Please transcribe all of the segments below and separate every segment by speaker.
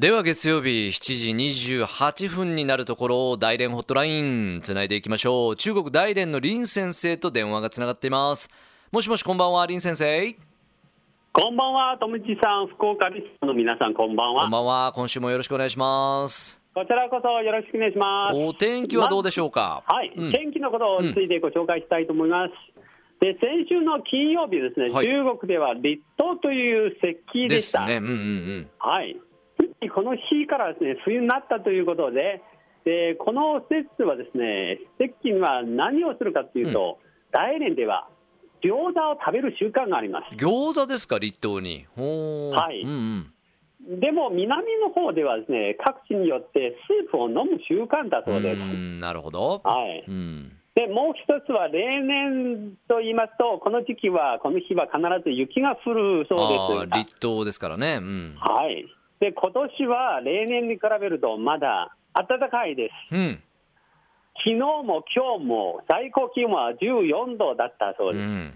Speaker 1: では月曜日7時28分になるところ大連ホットラインつないでいきましょう中国大連の林先生と電話がつながっていますもしもしこんばんは林先生
Speaker 2: こんばんは、とむちさん、福岡リスの皆さん、こんばんは。
Speaker 1: こんばんは今週もよろしくお願いします
Speaker 2: こちらこそよろしくお願いします。
Speaker 1: お天気はどうでしょうか、
Speaker 2: はい、
Speaker 1: うん
Speaker 2: 天気のことについてご紹介したいと思います。で、先週の金曜日ですね、
Speaker 1: はい
Speaker 2: 中国では立冬という節気でした。
Speaker 1: ですねうんうんうん
Speaker 2: はい。この日からですね、冬になったということで、でこの節はですね、節気には何をするかというと、大連では餃子を食べる習慣があります。
Speaker 1: 餃子ですか立冬に。
Speaker 2: はい。
Speaker 1: うんうん。
Speaker 2: でも南の方ではですね各地によってスープを飲む習慣だそうです。
Speaker 1: んなるほど。
Speaker 2: はい、
Speaker 1: うん。
Speaker 2: でもう一つは例年と言いますと、この時期は、この日は必ず雪が降るそう
Speaker 1: あ
Speaker 2: です。
Speaker 1: ー立冬ですからね。うん。
Speaker 2: はい、で今年は例年に比べるとまだ暖かいです。
Speaker 1: うん。
Speaker 2: 昨日も今日も最高気温は14度だったそうです。
Speaker 1: うん。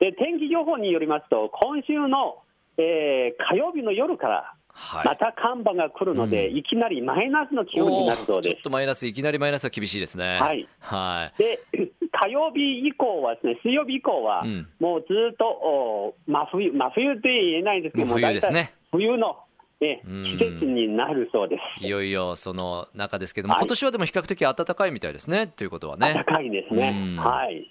Speaker 2: で天気予報によりますと、今週の、えー火曜日の夜から
Speaker 1: はい。
Speaker 2: また寒波が来るので、
Speaker 1: うん。
Speaker 2: いきなりマイナスの気温になるそうです。
Speaker 1: ちょっ。とマイナスいきなりマイナスは厳しいですね。
Speaker 2: はい。
Speaker 1: はい。
Speaker 2: で火曜日以降はですね、水曜日以降は、
Speaker 1: うん。
Speaker 2: もうずっとお真冬、真冬って言えないんですけど
Speaker 1: もう冬ですね。
Speaker 2: 冬の、え
Speaker 1: うん。
Speaker 2: 季節になるそうです。
Speaker 1: いよいよその中ですけども、
Speaker 2: はい。
Speaker 1: 今年はでも比較的暖かいみたいですね。ということはね。
Speaker 2: 暖かいですね。
Speaker 1: うん。
Speaker 2: はい。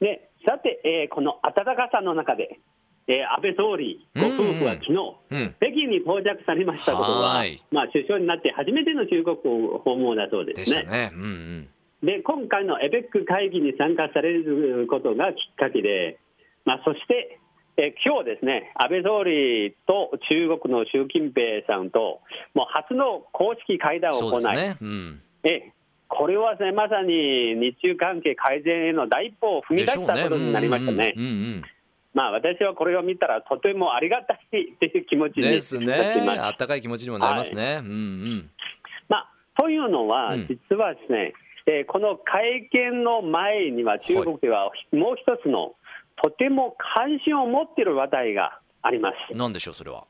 Speaker 2: で、さて、えーこの暖かさの中で、えー安倍総理ご夫婦は昨日、
Speaker 1: うん。
Speaker 2: 北京に到着されましたことは、
Speaker 1: はい。
Speaker 2: まあ、首相になって初めての中国訪問だそうで
Speaker 1: ですした
Speaker 2: ね。
Speaker 1: ね。うんうん。
Speaker 2: で今回のエベック会議に参加されることがきっかけで、まあ、そして、え今日ですね、安倍総理と中国の習近平さんと、もう初の公式会談を行い、
Speaker 1: ね、うん、
Speaker 2: えこれはね、まさに日中関係改善への第一歩を踏み出したことになりましたね。
Speaker 1: うんうんうん。
Speaker 2: まあ、私はこれを見たら、とてもありがたいという気持ち
Speaker 1: ですね。
Speaker 2: っています。
Speaker 1: あったかい気持ちにもなりますね、うんうん。
Speaker 2: まあ、というのは、
Speaker 1: うん。
Speaker 2: 実はですね、えーこの会見の前には、中国ではもう一つの、とても関心を持っている話題があります。
Speaker 1: なんでしょうそれは？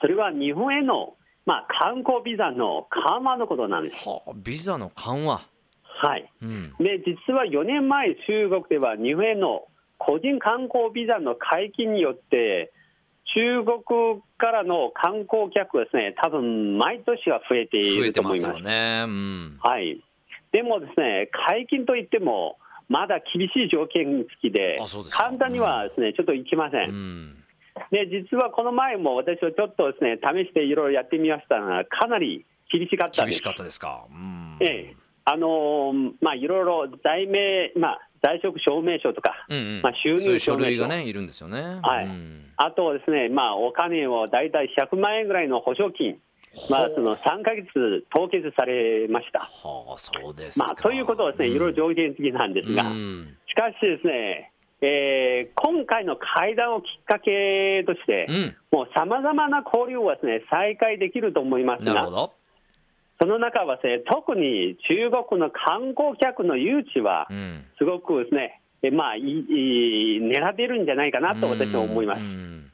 Speaker 2: それは日本への、まあ、観光ビザの緩和のことなんです。
Speaker 1: はあビザの緩和
Speaker 2: はい。
Speaker 1: うん
Speaker 2: で、実は4年前、中国では日本への個人観光ビザの解禁によって、中国からの観光客はですね、多分毎年は増えていると思います。
Speaker 1: ますよねうん
Speaker 2: はい。でもですね、解禁といっても、まだ厳しい条件付きで簡単にはですね、ちょっといきませ。
Speaker 1: うん。ん
Speaker 2: で、実はこの前も私はちょっとですね、試していろいろやってみましたが、かなり厳しかったです。
Speaker 1: 厳し。かったですか。うん。
Speaker 2: ええ、あのーまあ、いろいろ在名、まあ、在職証明書とか、
Speaker 1: うんうん。
Speaker 2: まあ、収入書、
Speaker 1: 類がねいるんですよね。
Speaker 2: はい。
Speaker 1: うん。
Speaker 2: あとですね、まあ、お金を大体100万円ぐらいの保証金、まあ、その3ヶ月凍結されました。
Speaker 1: はあそうですか、
Speaker 2: まあ、ということはですね、いろいろ条件付きなんですが、
Speaker 1: うん。
Speaker 2: しかしですね、えー今回の会談をきっかけとして、
Speaker 1: うん。
Speaker 2: もうさまざまな交流をですね再開できると思いますが、その中はですね、特に中国の観光客の誘致は
Speaker 1: う、ん。
Speaker 2: すごくですね、えまあ、いいい狙っているんじゃないかなと私は思います。
Speaker 1: う。ん。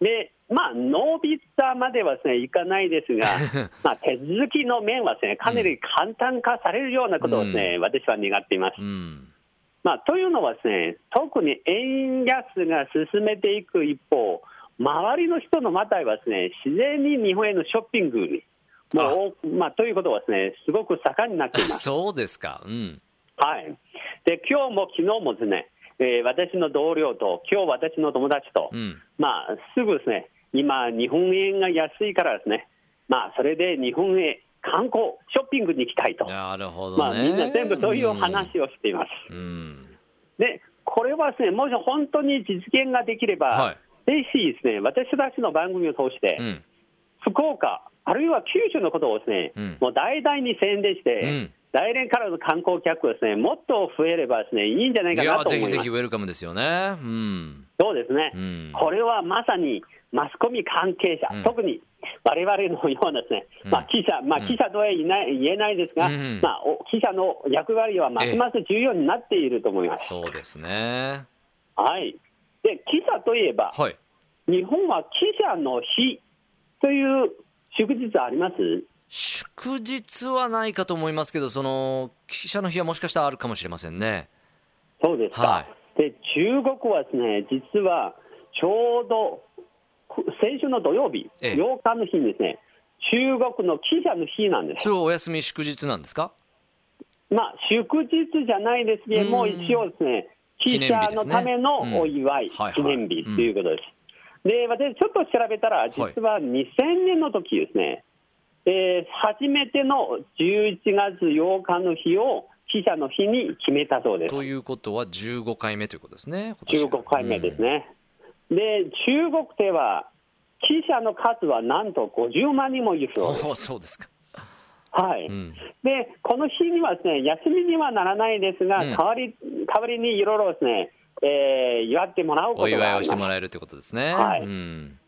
Speaker 2: で、まあ、ノービザまではですね、いかないですが、まあ、手続きの面はですね、かなり簡単化されるようなことをですね、私は願っています。
Speaker 1: うん。
Speaker 2: まあ、というのはですね、特に円安が進めていく一方、周りの人のまたはですね、自然に日本へのショッピングに、もう、まあ、ということはですね、すごく盛んになっています。
Speaker 1: そうですか。うん。
Speaker 2: はい。で、今日も昨日もですね、えー私の同僚と、今日私の友達と、
Speaker 1: うん。
Speaker 2: まあ、すぐですね、今、日本円が安いからですね、まあ、それで日本へ観光、ショッピングに行きたいと。
Speaker 1: なるほどね。
Speaker 2: まあ、みんな全部そういう話をしています。
Speaker 1: うん。
Speaker 2: で、これはですね、もし本当に実現ができれば、
Speaker 1: はい。
Speaker 2: ぜひですね、私たちの番組を通して、
Speaker 1: うん。
Speaker 2: 福岡、あるいは九州のことをですね、
Speaker 1: うん。
Speaker 2: もう大々に宣伝して、
Speaker 1: うん。
Speaker 2: 来年からの観光客はですね、もっと増えればですね、いいんじゃない
Speaker 1: い
Speaker 2: かなと思います。
Speaker 1: ぜひウェルカムですよね。うん。
Speaker 2: そうですね、
Speaker 1: うん。
Speaker 2: これはまさにマスコミ関係者、
Speaker 1: うん。
Speaker 2: 特に我々のようなですね、
Speaker 1: うん。
Speaker 2: まあ、記者、まあ、
Speaker 1: うん
Speaker 2: 記者とは言えない言えないですが、
Speaker 1: うん
Speaker 2: まあ、お記者の役割はますます重要になっていると思います。
Speaker 1: そうですね。
Speaker 2: はい、で記者といえば、
Speaker 1: はい。
Speaker 2: 日本は記者の日という祝日あります？
Speaker 1: 祝日はないかと思いますけど、その記者の日はもしかしたらあるかもしれませんね。
Speaker 2: そうですか。
Speaker 1: は
Speaker 2: で、中国はですね、実はちょうどく先週の土曜日、
Speaker 1: ええ
Speaker 2: 8日の日にですね、中国の記者の日なんです。
Speaker 1: それはお休み祝日なんですか？
Speaker 2: まあ、祝日じゃないですけども、
Speaker 1: うん
Speaker 2: 一応ですね、記者のためのお祝い、
Speaker 1: うんはいはい
Speaker 2: 記念日ということです。で、私、ちょっと調べたら、実は2000年の時ですね、えー初めての11月8日の日を記者の日に決めたそうです。
Speaker 1: ということは15回目ということですね。今年
Speaker 2: 15回目です。ね。で、中国では、記者の数はなんと50万人もいる
Speaker 1: うん
Speaker 2: そう
Speaker 1: そうですか。
Speaker 2: はい。
Speaker 1: うん。
Speaker 2: で、この日にはですね、休みにはならないですが、
Speaker 1: うん
Speaker 2: 代わり、代わりにいろいろですね、えー祝ってもらうこと
Speaker 1: お祝いをしてもらえるということですね。
Speaker 2: はい
Speaker 1: うん。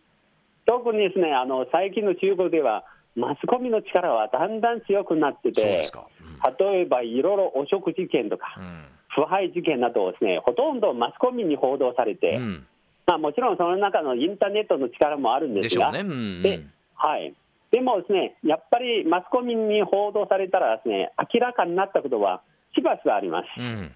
Speaker 2: 特にですね、あの、最近の中国では、マスコミの力はだんだん強くなってて
Speaker 1: そうです、か。
Speaker 2: 例えばいろいろ汚職事件とか、
Speaker 1: うん。
Speaker 2: 腐敗事件などをですね、ほとんどマスコミに報道されて、
Speaker 1: うん。
Speaker 2: まあ、もちろんその中のインターネットの力もあるんでが、
Speaker 1: ですしょうね。うん。
Speaker 2: ではい、でもですね、やっぱりマスコミに報道されたらですね、明らかになったことはしばしばあります。
Speaker 1: うん。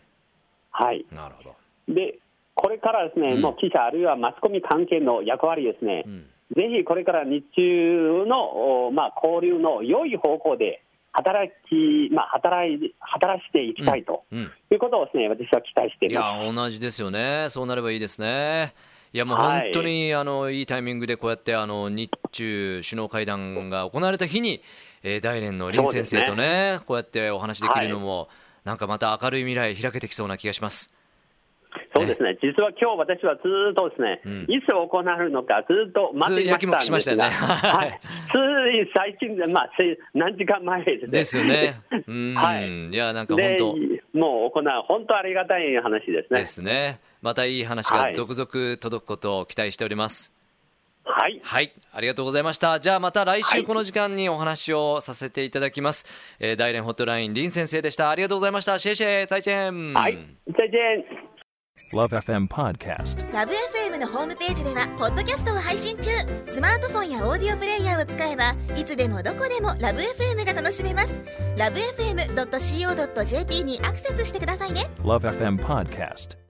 Speaker 2: はい。
Speaker 1: なるほど。
Speaker 2: で、これからですね、
Speaker 1: うん
Speaker 2: もう記者あるいはマスコミ関係の役割ですね
Speaker 1: う、ん。
Speaker 2: ぜひこれから日中の、おまあ、交流の良い方向で働き、まあ、働い働していきたいと
Speaker 1: うん。
Speaker 2: いうことをですね、私は期待してい
Speaker 1: い
Speaker 2: ます。
Speaker 1: や、同じですよね。そうなればいいですね。いや、もう
Speaker 2: はい
Speaker 1: 本当に、あの、いいタイミングでこうやって、あの、日中首脳会談が行われた日に、えー大連の林先生とね、こうやってお話できるのも、なんかまた明るい未来開けてきそうな気がします。
Speaker 2: そうですね、実は今日私はずーっとですね、
Speaker 1: うん
Speaker 2: いつ行われるのか、ずっと待っていましたんですが、
Speaker 1: ずっとやきもきしましたよね
Speaker 2: はい、つい最近で、まあ、せ何時間前ですね。
Speaker 1: ですよね。うん。
Speaker 2: はい
Speaker 1: いや、なんか本
Speaker 2: で
Speaker 1: 当。
Speaker 2: もう行う、本当ありがたい話ですね。
Speaker 1: ですね。またいい話が続々届くことを期待しております。
Speaker 2: はい、
Speaker 1: はい、ありがとうございました。じゃあまた来
Speaker 2: はい
Speaker 1: 週この時間にお話をさせていただきます。えー大連ホットライン林先生でした。ありがとうございました。シェイシェイ、再见。
Speaker 2: はい、再见。
Speaker 3: Love FM Podcast.
Speaker 4: ラブ f m のホームページではポッドキャストを配信中スマートフォンやオーディオプレイヤーを使えばいつでもどこでもラブ f m が楽しめますラブ FM.co.jp にアクセスしてくださいね
Speaker 3: Love FM Podcast.